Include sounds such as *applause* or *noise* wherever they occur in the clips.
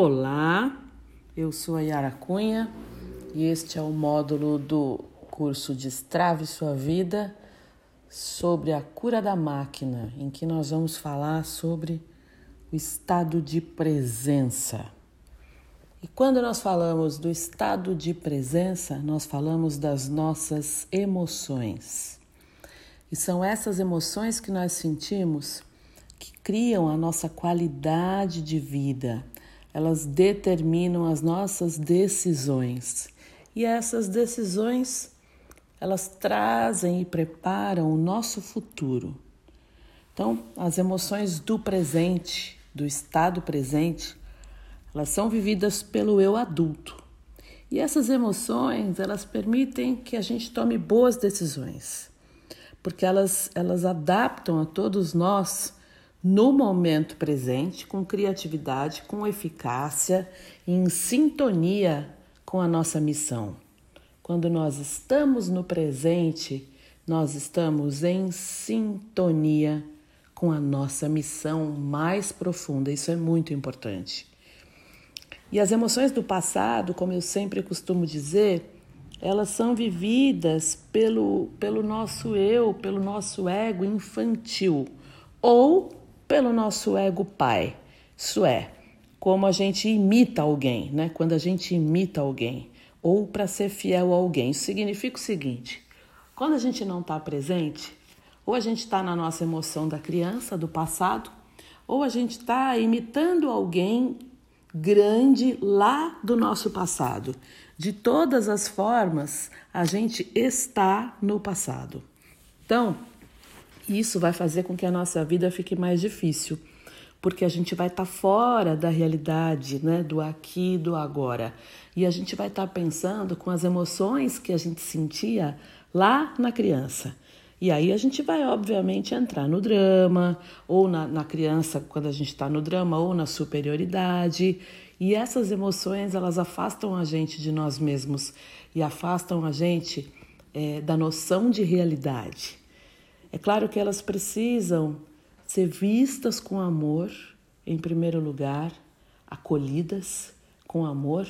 Olá, eu sou a Yara Cunha e este é o módulo do curso Destrave Sua Vida sobre a cura da máquina, em que nós vamos falar sobre o estado de presença. E quando nós falamos do estado de presença, nós falamos das nossas emoções. E são essas emoções que nós sentimos que criam a nossa qualidade de vida. Elas determinam as nossas decisões. E essas decisões, elas trazem e preparam o nosso futuro. Então, as emoções do presente, do estado presente, elas são vividas pelo eu adulto. E essas emoções, elas permitem que a gente tome boas decisões, porque elas, elas adaptam a todos nós no momento presente, com criatividade, com eficácia, em sintonia com a nossa missão. Quando nós estamos no presente, nós estamos em sintonia com a nossa missão mais profunda. Isso é muito importante. E as emoções do passado, como eu sempre costumo dizer, elas são vividas pelo, pelo nosso eu, pelo nosso ego infantil ou pelo nosso ego pai. Isso é, como a gente imita alguém, né? Quando a gente imita alguém, ou para ser fiel a alguém. Isso significa o seguinte: quando a gente não está presente, ou a gente está na nossa emoção da criança, do passado, ou a gente está imitando alguém grande lá do nosso passado. De todas as formas, a gente está no passado. Então, isso vai fazer com que a nossa vida fique mais difícil, porque a gente vai estar tá fora da realidade, né, do aqui do agora. E a gente vai estar tá pensando com as emoções que a gente sentia lá na criança. E aí a gente vai, obviamente, entrar no drama, ou na, na criança, quando a gente está no drama, ou na superioridade. E essas emoções, elas afastam a gente de nós mesmos e afastam a gente é, da noção de realidade. É claro que elas precisam ser vistas com amor, em primeiro lugar, acolhidas com amor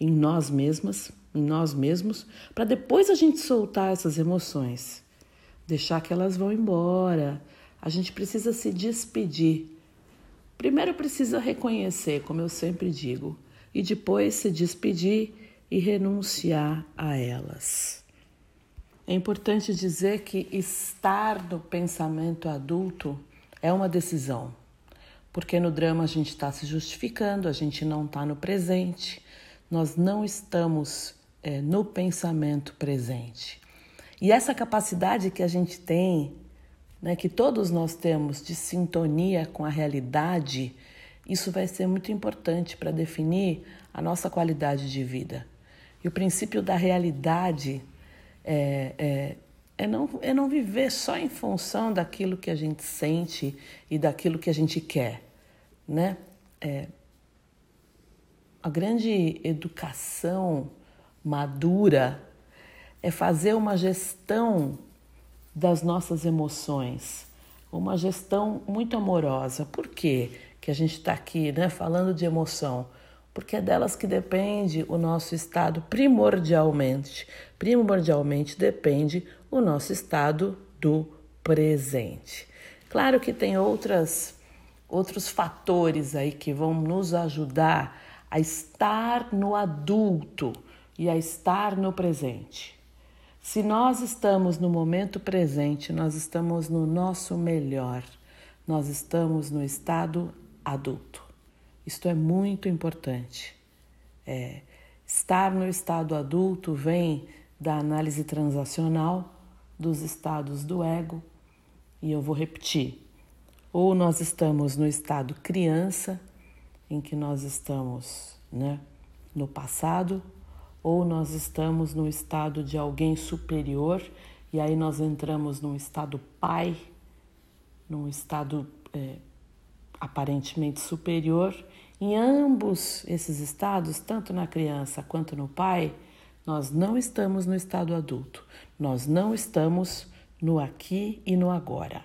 em nós mesmas, em nós mesmos, para depois a gente soltar essas emoções, deixar que elas vão embora. A gente precisa se despedir. Primeiro precisa reconhecer, como eu sempre digo, e depois se despedir e renunciar a elas. É importante dizer que estar no pensamento adulto é uma decisão, porque no drama a gente está se justificando, a gente não está no presente, nós não estamos é, no pensamento presente. E essa capacidade que a gente tem, né, que todos nós temos de sintonia com a realidade, isso vai ser muito importante para definir a nossa qualidade de vida. E o princípio da realidade é, é, é, não, é não viver só em função daquilo que a gente sente e daquilo que a gente quer, né? É, a grande educação madura é fazer uma gestão das nossas emoções, uma gestão muito amorosa. Por quê que a gente está aqui né, falando de emoção? Porque é delas que depende o nosso estado primordialmente. Primordialmente depende o nosso estado do presente. Claro que tem outras outros fatores aí que vão nos ajudar a estar no adulto e a estar no presente. Se nós estamos no momento presente, nós estamos no nosso melhor. Nós estamos no estado adulto. Isto é muito importante. É, estar no estado adulto vem da análise transacional dos estados do ego, e eu vou repetir. Ou nós estamos no estado criança, em que nós estamos né, no passado, ou nós estamos no estado de alguém superior, e aí nós entramos num estado pai, num estado é, aparentemente superior, em ambos esses estados, tanto na criança quanto no pai, nós não estamos no estado adulto, nós não estamos no aqui e no agora.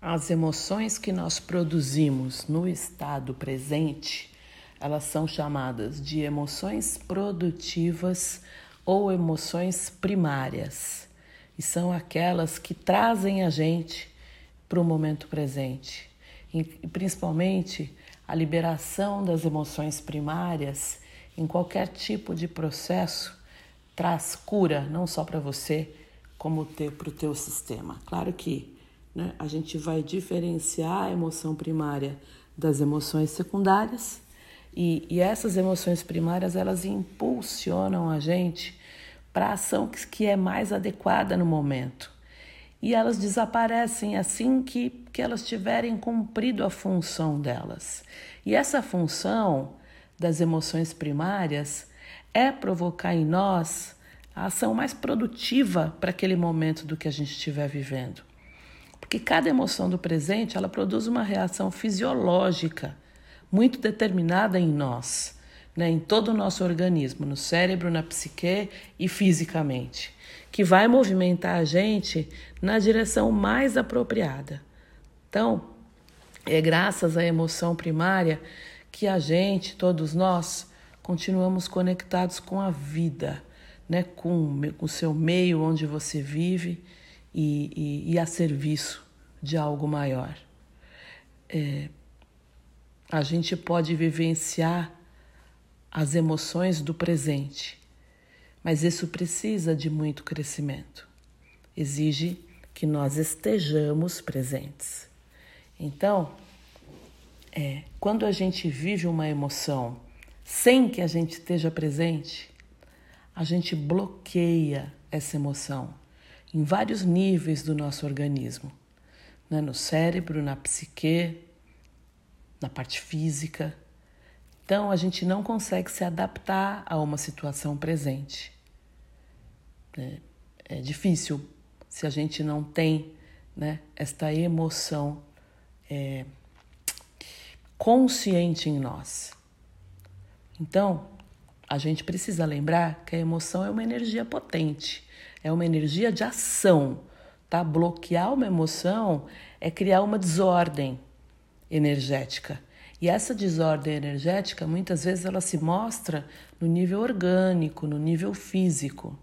As emoções que nós produzimos no estado presente, elas são chamadas de emoções produtivas ou emoções primárias. E são aquelas que trazem a gente para o momento presente. E principalmente a liberação das emoções primárias em qualquer tipo de processo traz cura, não só para você, como para o teu sistema. Claro que né, a gente vai diferenciar a emoção primária das emoções secundárias e, e essas emoções primárias elas impulsionam a gente para a ação que, que é mais adequada no momento. E elas desaparecem assim que, que elas tiverem cumprido a função delas. E essa função das emoções primárias é provocar em nós a ação mais produtiva para aquele momento do que a gente estiver vivendo. Porque cada emoção do presente, ela produz uma reação fisiológica muito determinada em nós, né, em todo o nosso organismo, no cérebro, na psique e fisicamente, que vai movimentar a gente na direção mais apropriada. Então, é graças à emoção primária que a gente, todos nós, continuamos conectados com a vida né, com o seu meio onde você vive e, e, e a serviço de algo maior. É, a gente pode vivenciar as emoções do presente, mas isso precisa de muito crescimento. Exige que nós estejamos presentes. Então, é, quando a gente vive uma emoção sem que a gente esteja presente, a gente bloqueia essa emoção em vários níveis do nosso organismo, né? no cérebro, na psique, na parte física. Então a gente não consegue se adaptar a uma situação presente. É, é difícil se a gente não tem né, esta emoção é, consciente em nós. Então, a gente precisa lembrar que a emoção é uma energia potente, é uma energia de ação. Tá? Bloquear uma emoção é criar uma desordem energética. E essa desordem energética, muitas vezes, ela se mostra no nível orgânico, no nível físico.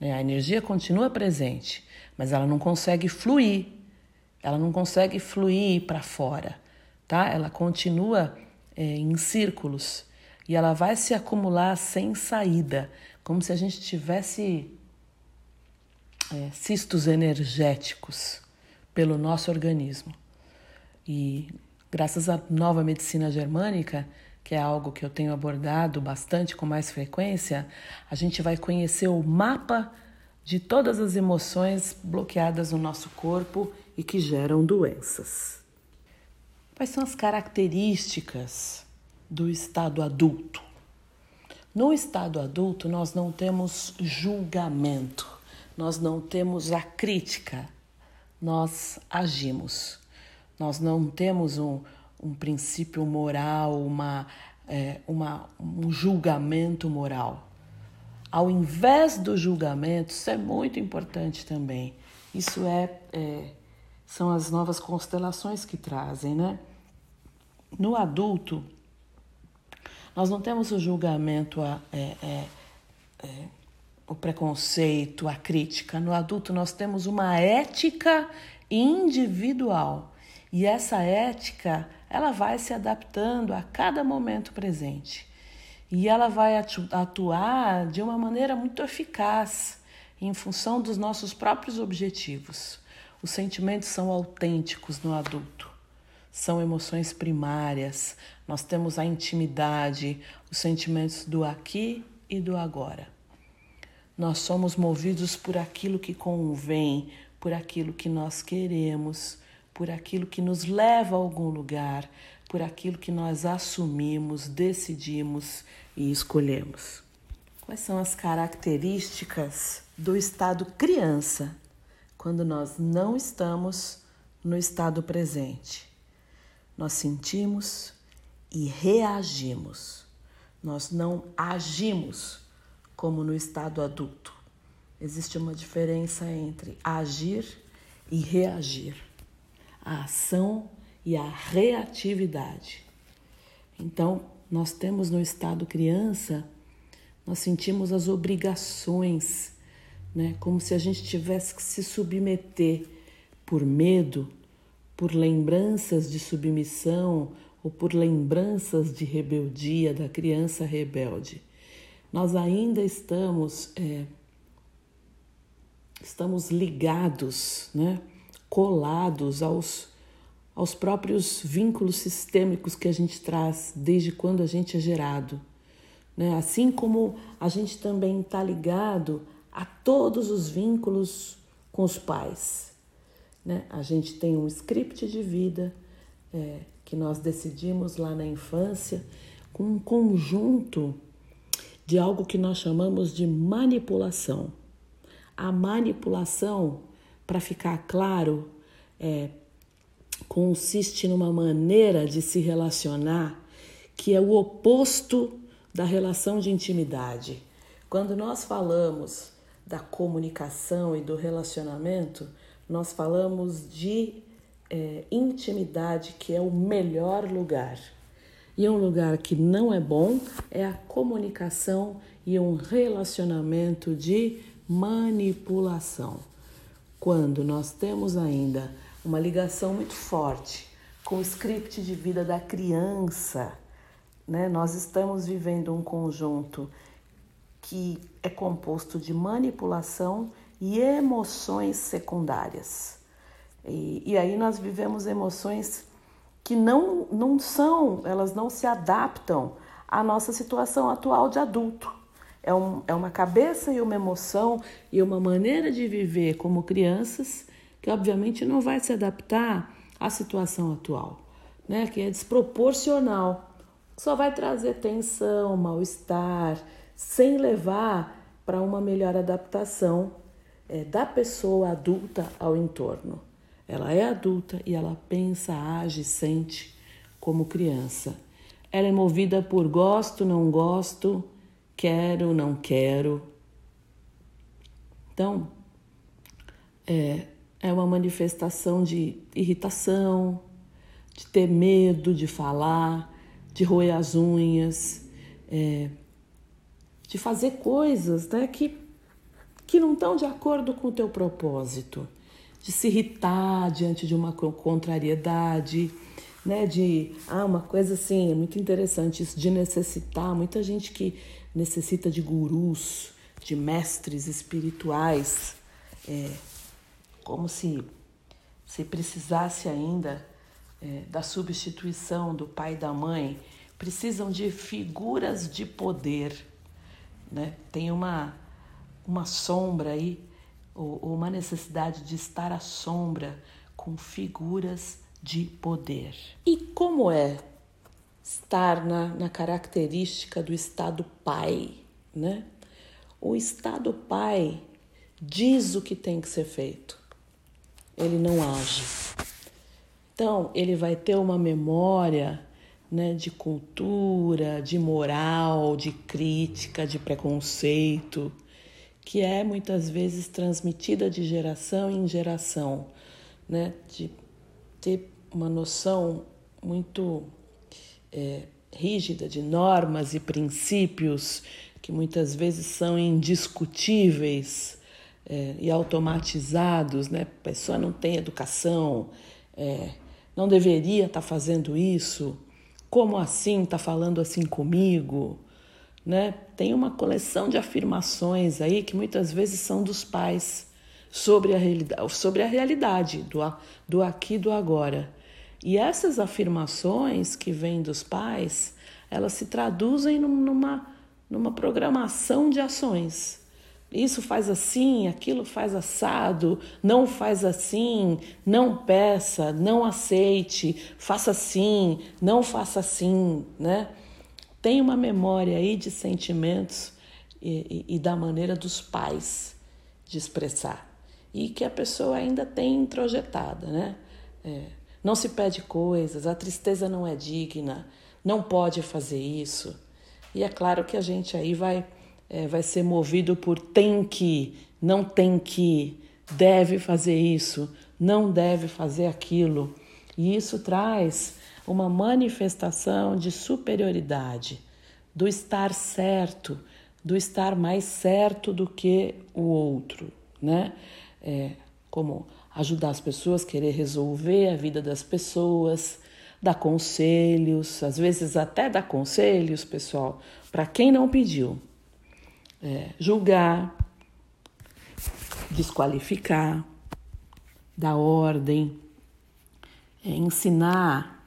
Né? A energia continua presente, mas ela não consegue fluir. Ela não consegue fluir para fora, tá? Ela continua é, em círculos e ela vai se acumular sem saída, como se a gente tivesse é, cistos energéticos pelo nosso organismo. E graças à nova medicina germânica, que é algo que eu tenho abordado bastante com mais frequência, a gente vai conhecer o mapa de todas as emoções bloqueadas no nosso corpo e que geram doenças. Quais são as características do estado adulto. No estado adulto, nós não temos julgamento, nós não temos a crítica, nós agimos. Nós não temos um, um princípio moral, uma, é, uma, um julgamento moral. Ao invés do julgamento, isso é muito importante também. Isso é, é são as novas constelações que trazem, né? No adulto, nós não temos o julgamento, a, é, é, é, o preconceito, a crítica. No adulto, nós temos uma ética individual. E essa ética, ela vai se adaptando a cada momento presente. E ela vai atuar de uma maneira muito eficaz em função dos nossos próprios objetivos. Os sentimentos são autênticos no adulto são emoções primárias. Nós temos a intimidade, os sentimentos do aqui e do agora. Nós somos movidos por aquilo que convém, por aquilo que nós queremos, por aquilo que nos leva a algum lugar, por aquilo que nós assumimos, decidimos e escolhemos. Quais são as características do estado criança quando nós não estamos no estado presente? Nós sentimos e reagimos. Nós não agimos como no estado adulto. Existe uma diferença entre agir e reagir. A ação e a reatividade. Então, nós temos no estado criança, nós sentimos as obrigações, né? como se a gente tivesse que se submeter por medo, por lembranças de submissão ou por lembranças de rebeldia da criança rebelde. Nós ainda estamos é, estamos ligados, né? colados aos, aos próprios vínculos sistêmicos que a gente traz desde quando a gente é gerado. Né? Assim como a gente também está ligado a todos os vínculos com os pais. Né? A gente tem um script de vida é, que nós decidimos lá na infância com um conjunto de algo que nós chamamos de manipulação. A manipulação, para ficar claro, é, consiste numa maneira de se relacionar que é o oposto da relação de intimidade. Quando nós falamos da comunicação e do relacionamento, nós falamos de é, intimidade, que é o melhor lugar. E um lugar que não é bom é a comunicação e um relacionamento de manipulação. Quando nós temos ainda uma ligação muito forte com o script de vida da criança, né? nós estamos vivendo um conjunto que é composto de manipulação e emoções secundárias. E, e aí nós vivemos emoções que não, não são, elas não se adaptam à nossa situação atual de adulto. É, um, é uma cabeça e uma emoção e uma maneira de viver como crianças que, obviamente, não vai se adaptar à situação atual, né? que é desproporcional, só vai trazer tensão, mal-estar, sem levar para uma melhor adaptação é, da pessoa adulta ao entorno. Ela é adulta e ela pensa, age, sente como criança. Ela é movida por gosto, não gosto, quero, não quero. Então, é, é uma manifestação de irritação, de ter medo de falar, de roer as unhas, é, de fazer coisas né, que, que não estão de acordo com o teu propósito, de se irritar diante de uma contrariedade, né, de ah, uma coisa assim, é muito interessante isso de necessitar, muita gente que necessita de gurus, de mestres espirituais, é, como se, se precisasse ainda é, da substituição do pai e da mãe, precisam de figuras de poder. Né? Tem uma, uma sombra aí, ou, ou uma necessidade de estar à sombra com figuras de poder. E como é estar na, na característica do Estado Pai, né? O Estado Pai diz o que tem que ser feito, ele não age. Então, ele vai ter uma memória né, de cultura, de moral, de crítica, de preconceito, que é muitas vezes transmitida de geração em geração, né, de ter uma noção muito é, rígida de normas e princípios que muitas vezes são indiscutíveis é, e automatizados, né? A pessoa não tem educação, é, não deveria estar tá fazendo isso. Como assim está falando assim comigo? Né? Tem uma coleção de afirmações aí que muitas vezes são dos pais sobre a realidade, sobre a realidade do, do aqui e do agora. E essas afirmações que vêm dos pais, elas se traduzem numa, numa programação de ações. Isso faz assim, aquilo faz assado, não faz assim, não peça, não aceite, faça assim, não faça assim, né? Tem uma memória aí de sentimentos e, e, e da maneira dos pais de expressar e que a pessoa ainda tem introjetada, né? É, não se pede coisas, a tristeza não é digna, não pode fazer isso. E é claro que a gente aí vai, é, vai ser movido por tem que, não tem que, deve fazer isso, não deve fazer aquilo. E isso traz uma manifestação de superioridade, do estar certo, do estar mais certo do que o outro, né? É, como ajudar as pessoas, querer resolver a vida das pessoas, dar conselhos, às vezes até dar conselhos, pessoal, para quem não pediu. É, julgar, desqualificar, dar ordem, é, ensinar.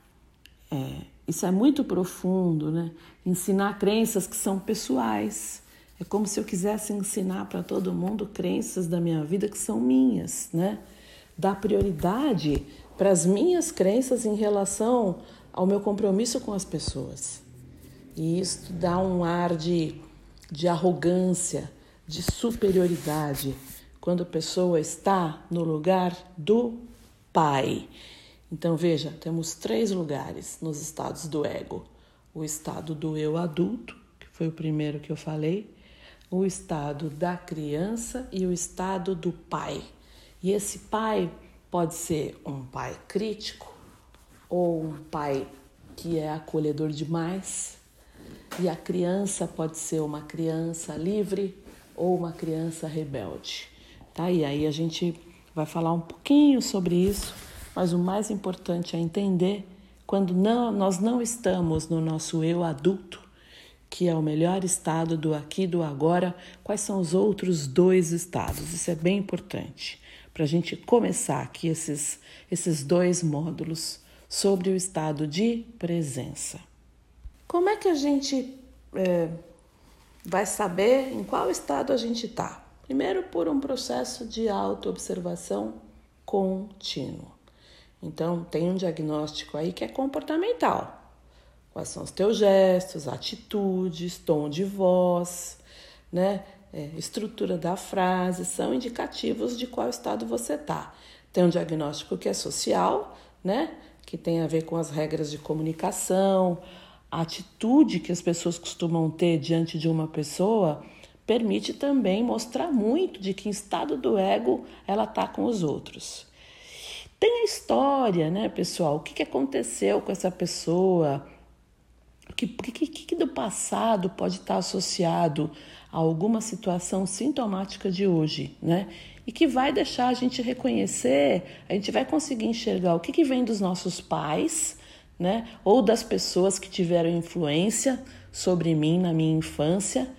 É, isso é muito profundo, né? Ensinar crenças que são pessoais. É como se eu quisesse ensinar para todo mundo crenças da minha vida que são minhas, né? Dar prioridade para as minhas crenças em relação ao meu compromisso com as pessoas. E isso dá um ar de, de arrogância, de superioridade, quando a pessoa está no lugar do pai. Então veja, temos três lugares nos estados do ego: o estado do eu adulto, que foi o primeiro que eu falei, o estado da criança e o estado do pai. E esse pai pode ser um pai crítico ou um pai que é acolhedor demais. E a criança pode ser uma criança livre ou uma criança rebelde. Tá? E aí a gente vai falar um pouquinho sobre isso, mas o mais importante é entender quando não, nós não estamos no nosso eu adulto, que é o melhor estado do aqui do agora, quais são os outros dois estados? Isso é bem importante para a gente começar aqui esses, esses dois módulos sobre o estado de presença. Como é que a gente é, vai saber em qual estado a gente está? Primeiro, por um processo de autoobservação contínuo. Então, tem um diagnóstico aí que é comportamental. Quais são os teus gestos, atitudes, tom de voz, né? é, estrutura da frase, são indicativos de qual estado você está. Tem um diagnóstico que é social, né? Que tem a ver com as regras de comunicação, a atitude que as pessoas costumam ter diante de uma pessoa permite também mostrar muito de que estado do ego ela está com os outros. Tem a história, né, pessoal? O que, que aconteceu com essa pessoa? O que, que, que do passado pode estar associado a alguma situação sintomática de hoje, né? E que vai deixar a gente reconhecer, a gente vai conseguir enxergar o que, que vem dos nossos pais, né? Ou das pessoas que tiveram influência sobre mim na minha infância,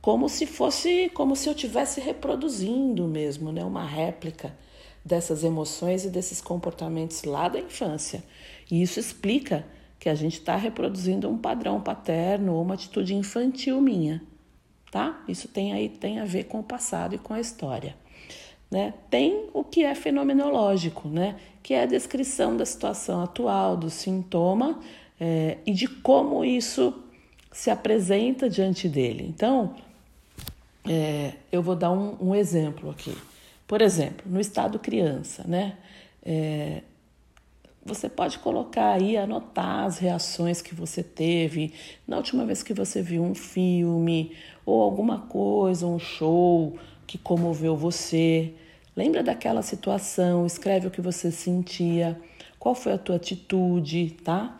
como se fosse, como se eu tivesse reproduzindo mesmo, né? Uma réplica dessas emoções e desses comportamentos lá da infância. E isso explica que a gente está reproduzindo um padrão paterno ou uma atitude infantil minha tá? Isso tem aí tem a ver com o passado e com a história. Né? Tem o que é fenomenológico, né? que é a descrição da situação atual, do sintoma é, e de como isso se apresenta diante dele. Então, é, eu vou dar um, um, exemplo aqui. Por exemplo, no estado criança, né? É, você pode colocar aí, anotar as reações que você teve na última vez que você viu um filme ou alguma coisa, um show que comoveu você. Lembra daquela situação, escreve o que você sentia, qual foi a tua atitude, tá?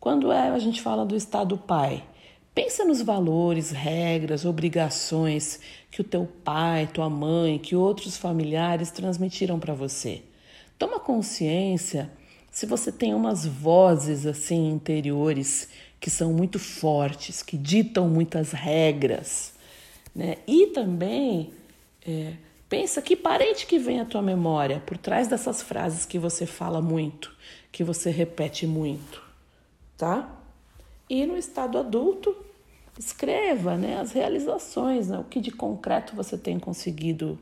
Quando é, a gente fala do estado pai, pensa nos valores, regras, obrigações que o teu pai, tua mãe, que outros familiares transmitiram para você. Toma consciência se você tem umas vozes assim interiores que são muito fortes, que ditam muitas regras, né? E também é, pensa que parente que vem à tua memória por trás dessas frases que você fala muito, que você repete muito, tá? E no estado adulto, escreva né, as realizações, né, o que de concreto você tem conseguido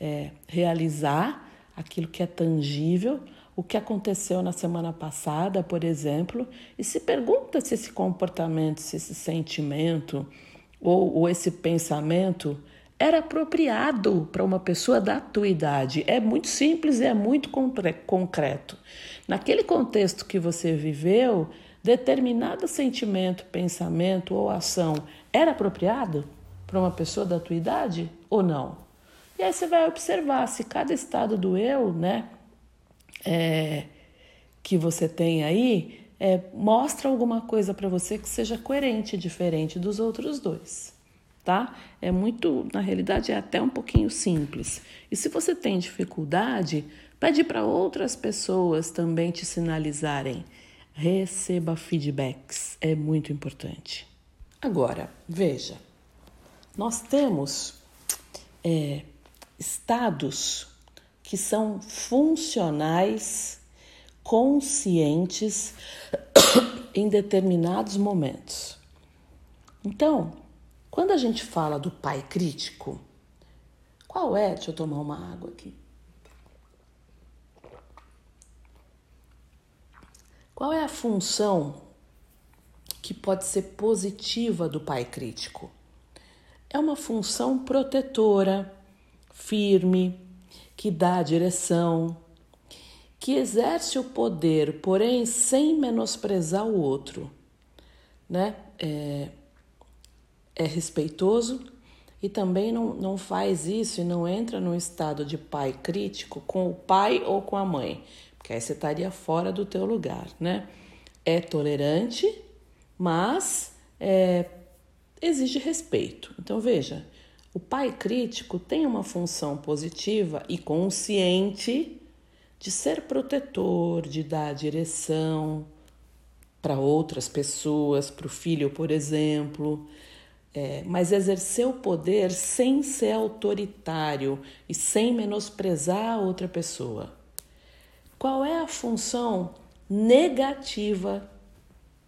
é, realizar, aquilo que é tangível, o que aconteceu na semana passada, por exemplo, e se pergunta se esse comportamento, se esse sentimento ou, ou esse pensamento era apropriado para uma pessoa da tua idade. É muito simples e é muito concreto. Naquele contexto que você viveu, determinado sentimento, pensamento ou ação era apropriado para uma pessoa da tua idade ou não? E aí você vai observar se cada estado do eu, né, é, que você tem aí é, mostra alguma coisa para você que seja coerente, diferente dos outros dois, tá? É muito, na realidade, é até um pouquinho simples. E se você tem dificuldade, pede para outras pessoas também te sinalizarem. Receba feedbacks, é muito importante. Agora, veja, nós temos é, estados que são funcionais, conscientes *coughs* em determinados momentos. Então, quando a gente fala do pai crítico, qual é? Deixa eu tomar uma água aqui. Qual é a função que pode ser positiva do pai crítico? É uma função protetora, firme, que dá direção, que exerce o poder, porém sem menosprezar o outro, né? É, é respeitoso e também não, não faz isso e não entra num estado de pai crítico com o pai ou com a mãe, porque aí você estaria fora do teu lugar, né? É tolerante, mas é, exige respeito. Então veja, o pai crítico tem uma função positiva e consciente de ser protetor, de dar direção para outras pessoas, para o filho, por exemplo, é, mas exercer o poder sem ser autoritário e sem menosprezar a outra pessoa. Qual é a função negativa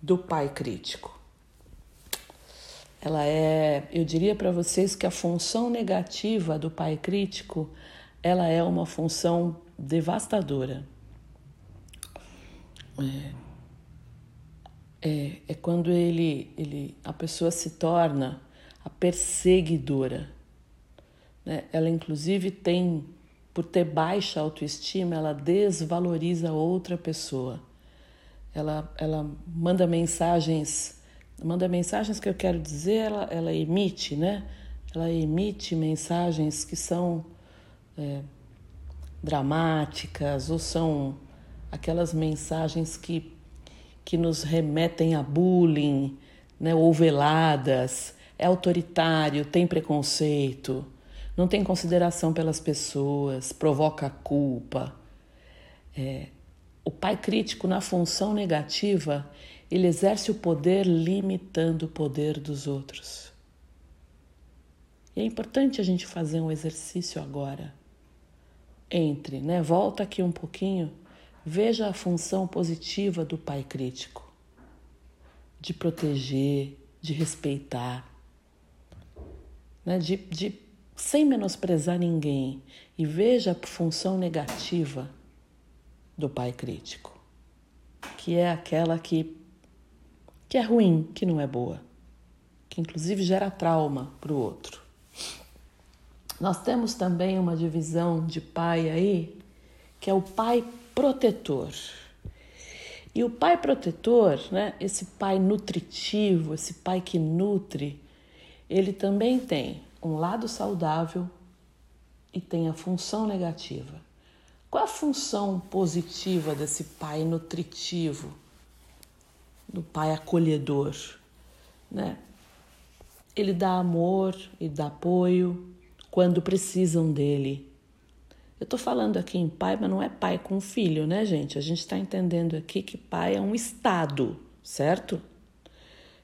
do pai crítico? ela é, eu diria para vocês que a função negativa do pai crítico, ela é uma função devastadora. É, é, é quando ele, ele, a pessoa se torna a perseguidora. Né? Ela, inclusive, tem, por ter baixa autoestima, ela desvaloriza outra pessoa. Ela, ela manda mensagens manda mensagens que eu quero dizer, ela, ela emite, né? Ela emite mensagens que são é, dramáticas ou são aquelas mensagens que, que nos remetem a bullying, né? Ou veladas, é autoritário, tem preconceito, não tem consideração pelas pessoas, provoca culpa. É, o pai crítico na função negativa ele exerce o poder limitando o poder dos outros. E é importante a gente fazer um exercício agora. Entre, né? Volta aqui um pouquinho, veja a função positiva do pai crítico. De proteger, de respeitar, né? de, de sem menosprezar ninguém. E veja a função negativa do pai crítico, que é aquela que que é ruim, que não é boa, que inclusive gera trauma para o outro. Nós temos também uma divisão de pai aí, que é o pai protetor. E o pai protetor, né, esse pai nutritivo, esse pai que nutre, ele também tem um lado saudável e tem a função negativa. Qual a função positiva desse pai nutritivo? do pai acolhedor, né? Ele dá amor e dá apoio quando precisam dele. Eu estou falando aqui em pai, mas não é pai com filho, né, gente? A gente está entendendo aqui que pai é um estado, certo?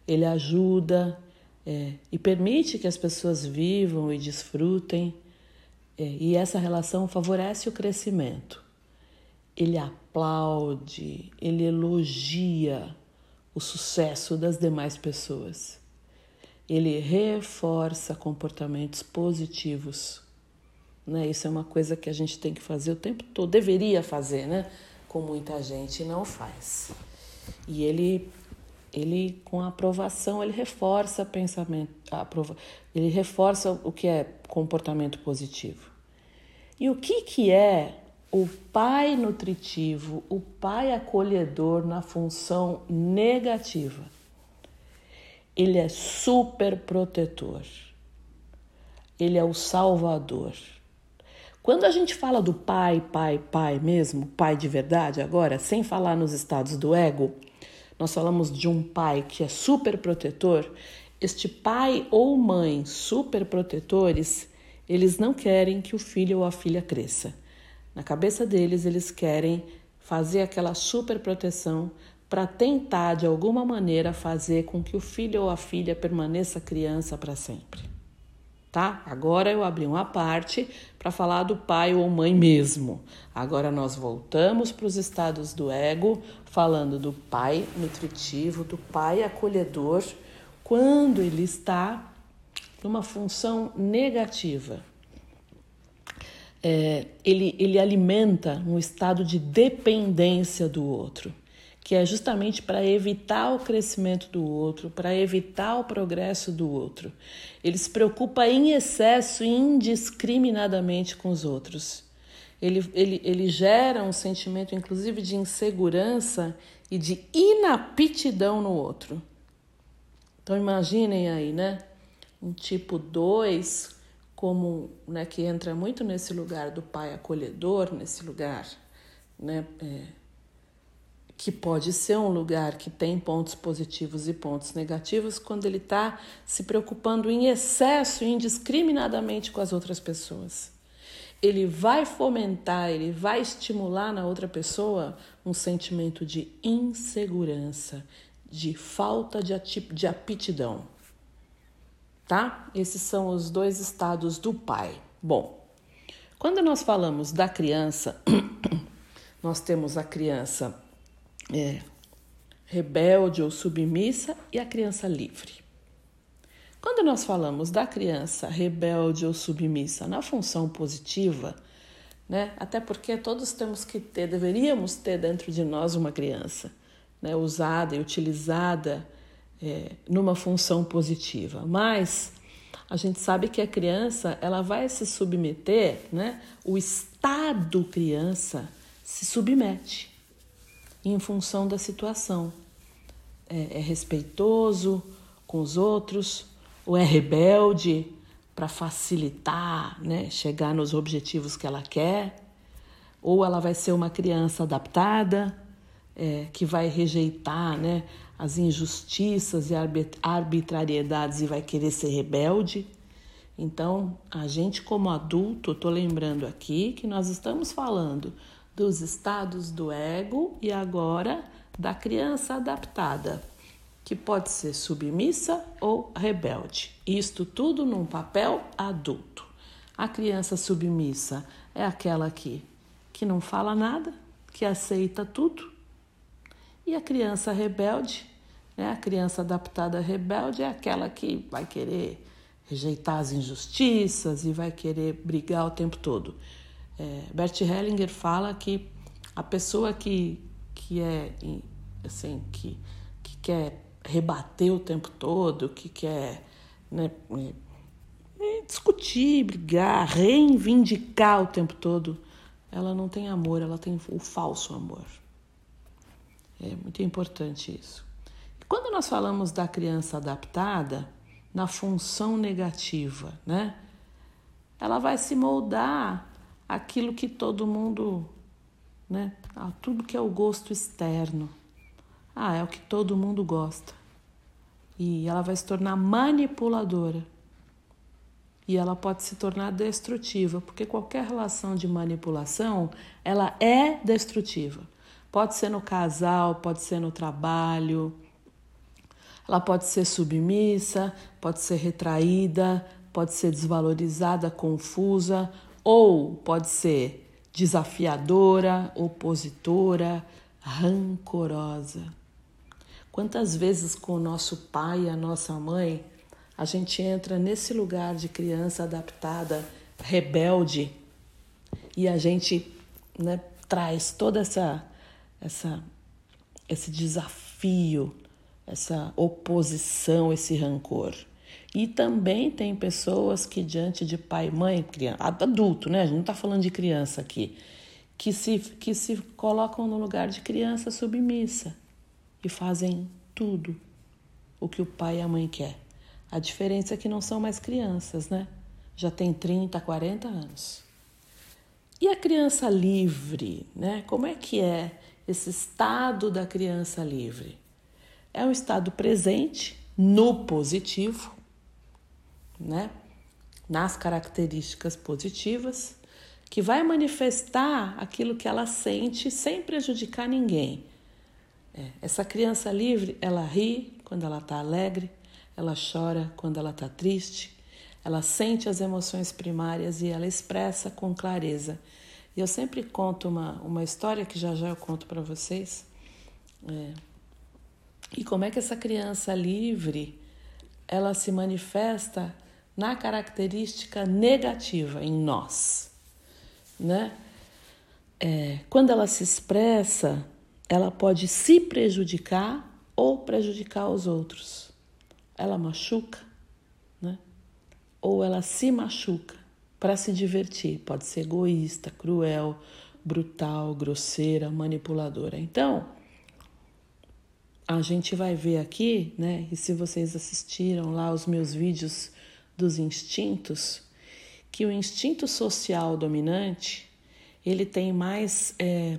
Ele ajuda é, e permite que as pessoas vivam e desfrutem, é, e essa relação favorece o crescimento. Ele aplaude, ele elogia, o sucesso das demais pessoas. Ele reforça comportamentos positivos. Né? Isso é uma coisa que a gente tem que fazer o tempo todo, deveria fazer, né? Com muita gente não faz. E ele, ele com a aprovação, ele reforça pensamento, aprova, ele reforça o que é comportamento positivo. E o que, que é o pai nutritivo, o pai acolhedor na função negativa. Ele é super protetor. Ele é o salvador. Quando a gente fala do pai, pai, pai mesmo, pai de verdade, agora, sem falar nos estados do ego, nós falamos de um pai que é super protetor, este pai ou mãe super protetores, eles não querem que o filho ou a filha cresça. Na cabeça deles, eles querem fazer aquela super proteção para tentar de alguma maneira fazer com que o filho ou a filha permaneça criança para sempre. Tá? Agora eu abri uma parte para falar do pai ou mãe mesmo. Agora nós voltamos para os estados do ego, falando do pai nutritivo, do pai acolhedor, quando ele está numa função negativa. É, ele, ele alimenta um estado de dependência do outro que é justamente para evitar o crescimento do outro, para evitar o progresso do outro. Ele se preocupa em excesso e indiscriminadamente com os outros. Ele, ele, ele gera um sentimento, inclusive, de insegurança e de inaptidão no outro. Então, imaginem aí, né? Um tipo 2, como né, que entra muito nesse lugar do pai acolhedor, nesse lugar, né? É, que pode ser um lugar que tem pontos positivos e pontos negativos quando ele está se preocupando em excesso e indiscriminadamente com as outras pessoas. Ele vai fomentar, ele vai estimular na outra pessoa um sentimento de insegurança, de falta de, de aptidão. Tá? Esses são os dois estados do pai. Bom, quando nós falamos da criança, *coughs* nós temos a criança é, rebelde ou submissa e a criança livre. Quando nós falamos da criança rebelde ou submissa na função positiva, né, até porque todos temos que ter, deveríamos ter dentro de nós uma criança, né, usada e utilizada é, numa função positiva, mas a gente sabe que a criança ela vai se submeter, né, o estado criança se submete em função da situação. É, é respeitoso com os outros ou é rebelde para facilitar, né, chegar nos objetivos que ela quer, ou ela vai ser uma criança adaptada é, que vai rejeitar, né, as injustiças e arbitrariedades e vai querer ser rebelde. Então, a gente como adulto, estou lembrando aqui que nós estamos falando dos estados do ego e agora da criança adaptada, que pode ser submissa ou rebelde. Isto tudo num papel adulto. A criança submissa é aquela que, que não fala nada, que aceita tudo. E a criança rebelde, né? a criança adaptada rebelde é aquela que vai querer rejeitar as injustiças e vai querer brigar o tempo todo. É, Bert Hellinger fala que a pessoa que, que é assim que, que quer rebater o tempo todo, que quer né, é, discutir, brigar, reivindicar o tempo todo, ela não tem amor, ela tem o falso amor. É muito importante isso. E quando nós falamos da criança adaptada, na função negativa, né? Ela vai se moldar aquilo que todo mundo, né? Tudo que é o gosto externo. Ah, é o que todo mundo gosta. E ela vai se tornar manipuladora. E ela pode se tornar destrutiva, porque qualquer relação de manipulação, ela é destrutiva. Pode ser no casal, pode ser no trabalho, ela pode ser submissa, pode ser retraída, pode ser desvalorizada, confusa, ou pode ser desafiadora, opositora, rancorosa. Quantas vezes com o nosso pai e a nossa mãe a gente entra nesse lugar de criança adaptada, rebelde, e a gente né, traz toda essa, essa, esse desafio, essa oposição, esse rancor. E também tem pessoas que, diante de pai mãe, criança, adulto, né? A gente não está falando de criança aqui, que se, que se colocam no lugar de criança submissa e fazem tudo o que o pai e a mãe quer. A diferença é que não são mais crianças, né? Já tem 30, 40 anos. E a criança livre, né? Como é que é esse estado da criança livre? é um estado presente no positivo, né? Nas características positivas, que vai manifestar aquilo que ela sente sem prejudicar ninguém. É, essa criança livre, ela ri quando ela está alegre, ela chora quando ela está triste, ela sente as emoções primárias e ela expressa com clareza. E eu sempre conto uma, uma história que já já eu conto para vocês. É, e como é que essa criança livre ela se manifesta na característica negativa em nós, né? É, quando ela se expressa, ela pode se prejudicar ou prejudicar os outros. Ela machuca, né? Ou ela se machuca para se divertir. Pode ser egoísta, cruel, brutal, grosseira, manipuladora. Então, a gente vai ver aqui, né? E se vocês assistiram lá os meus vídeos dos instintos, que o instinto social dominante ele tem mais é,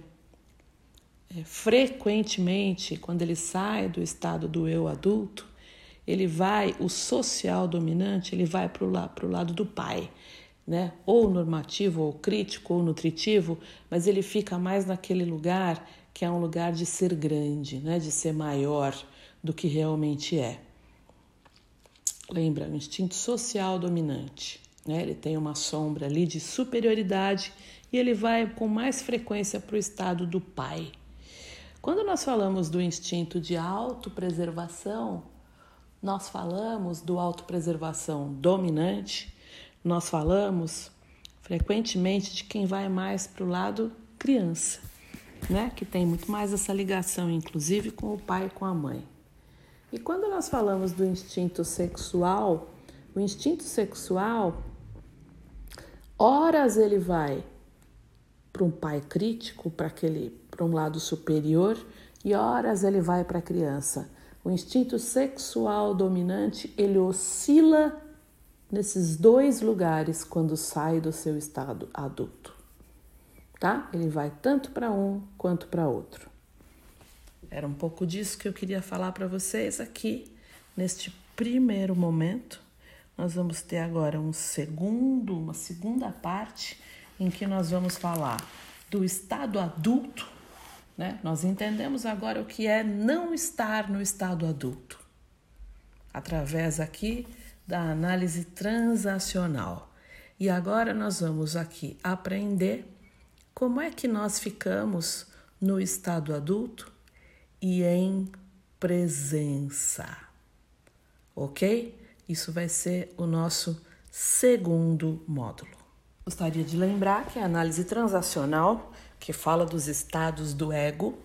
é, frequentemente quando ele sai do estado do eu adulto, ele vai o social dominante ele vai para o la, lado do pai, né? Ou normativo, ou crítico, ou nutritivo, mas ele fica mais naquele lugar que é um lugar de ser grande, né? de ser maior do que realmente é. Lembra, o instinto social dominante. Né? Ele tem uma sombra ali de superioridade e ele vai com mais frequência para o estado do pai. Quando nós falamos do instinto de autopreservação, nós falamos do autopreservação dominante, nós falamos frequentemente de quem vai mais para o lado criança né? Que tem muito mais essa ligação, inclusive, com o pai e com a mãe. E quando nós falamos do instinto sexual, o instinto sexual, horas ele vai para um pai crítico, para aquele, para um lado superior, e horas ele vai para a criança. O instinto sexual dominante ele oscila nesses dois lugares quando sai do seu estado adulto tá? Ele vai tanto para um quanto para outro. Era um pouco disso que eu queria falar para vocês aqui neste primeiro momento. Nós vamos ter agora um segundo, uma segunda parte em que nós vamos falar do estado adulto, né? Nós entendemos agora o que é não estar no estado adulto. Através aqui da análise transacional. E agora nós vamos aqui aprender como é que nós ficamos no estado adulto e em presença? Ok? Isso vai ser o nosso segundo módulo. Gostaria de lembrar que a análise transacional, que fala dos estados do ego,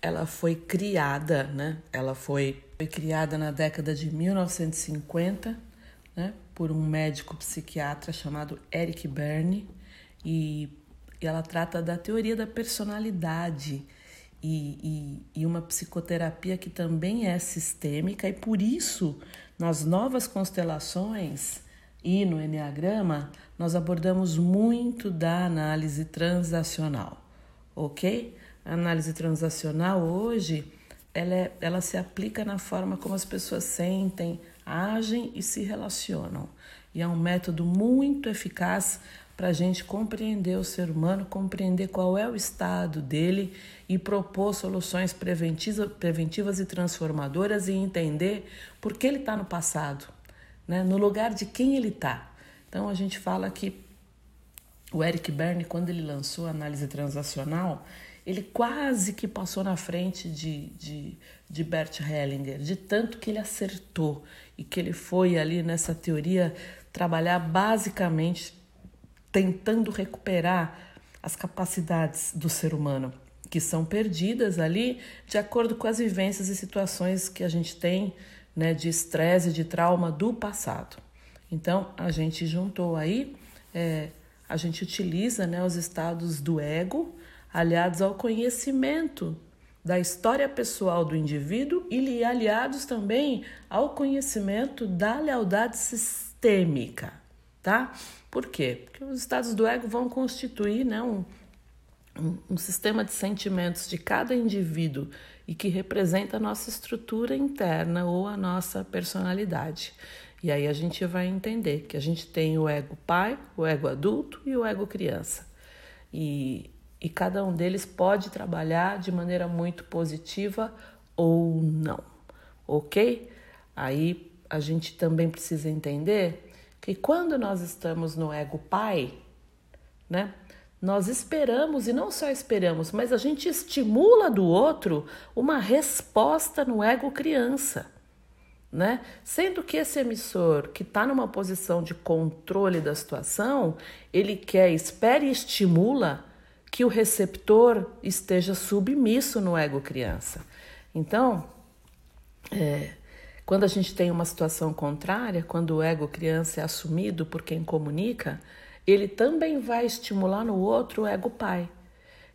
ela foi criada, né? Ela foi, foi criada na década de 1950, né? Por um médico psiquiatra chamado Eric Berne e e ela trata da teoria da personalidade e, e, e, uma psicoterapia que também é sistêmica, e por isso, nas novas constelações e no Enneagrama, nós abordamos muito da análise transacional, ok? A análise transacional hoje ela, é, ela se aplica na forma como as pessoas sentem, agem e se relacionam. E é um método muito eficaz para a gente compreender o ser humano, compreender qual é o estado dele e propor soluções preventivas e transformadoras e entender por que ele está no passado, né? no lugar de quem ele está. Então a gente fala que o Eric Berne, quando ele lançou a análise transacional, ele quase que passou na frente de, de, de Bert Hellinger, de tanto que ele acertou e que ele foi ali nessa teoria trabalhar basicamente tentando recuperar as capacidades do ser humano que são perdidas ali de acordo com as vivências e situações que a gente tem né, de estresse de trauma do passado. Então a gente juntou aí, é, a gente utiliza né, os estados do ego aliados ao conhecimento da história pessoal do indivíduo e aliados também ao conhecimento da lealdade sistêmica, tá? Por quê? Porque os estados do ego vão constituir né, um, um, um sistema de sentimentos de cada indivíduo e que representa a nossa estrutura interna ou a nossa personalidade. E aí a gente vai entender que a gente tem o ego pai, o ego adulto e o ego criança. E, e cada um deles pode trabalhar de maneira muito positiva ou não, ok? Aí a gente também precisa entender que quando nós estamos no ego pai, né? Nós esperamos e não só esperamos, mas a gente estimula do outro uma resposta no ego criança, né? Sendo que esse emissor que está numa posição de controle da situação, ele quer, espera e estimula que o receptor esteja submisso no ego criança. Então, é, quando a gente tem uma situação contrária, quando o ego criança é assumido por quem comunica, ele também vai estimular no outro o ego pai.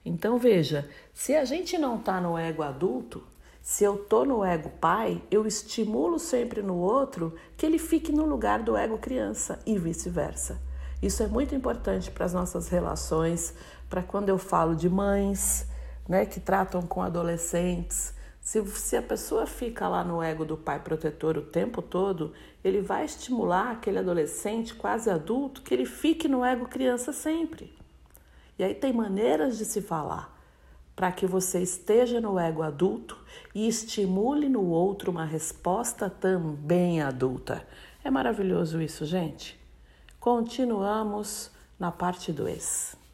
Então veja, se a gente não está no ego adulto, se eu tô no ego pai, eu estimulo sempre no outro que ele fique no lugar do ego criança e vice-versa. Isso é muito importante para as nossas relações, para quando eu falo de mães, né, que tratam com adolescentes, se, se a pessoa fica lá no ego do pai protetor o tempo todo, ele vai estimular aquele adolescente quase adulto que ele fique no ego criança sempre. E aí tem maneiras de se falar para que você esteja no ego adulto e estimule no outro uma resposta também adulta. É maravilhoso isso, gente. Continuamos na parte 2.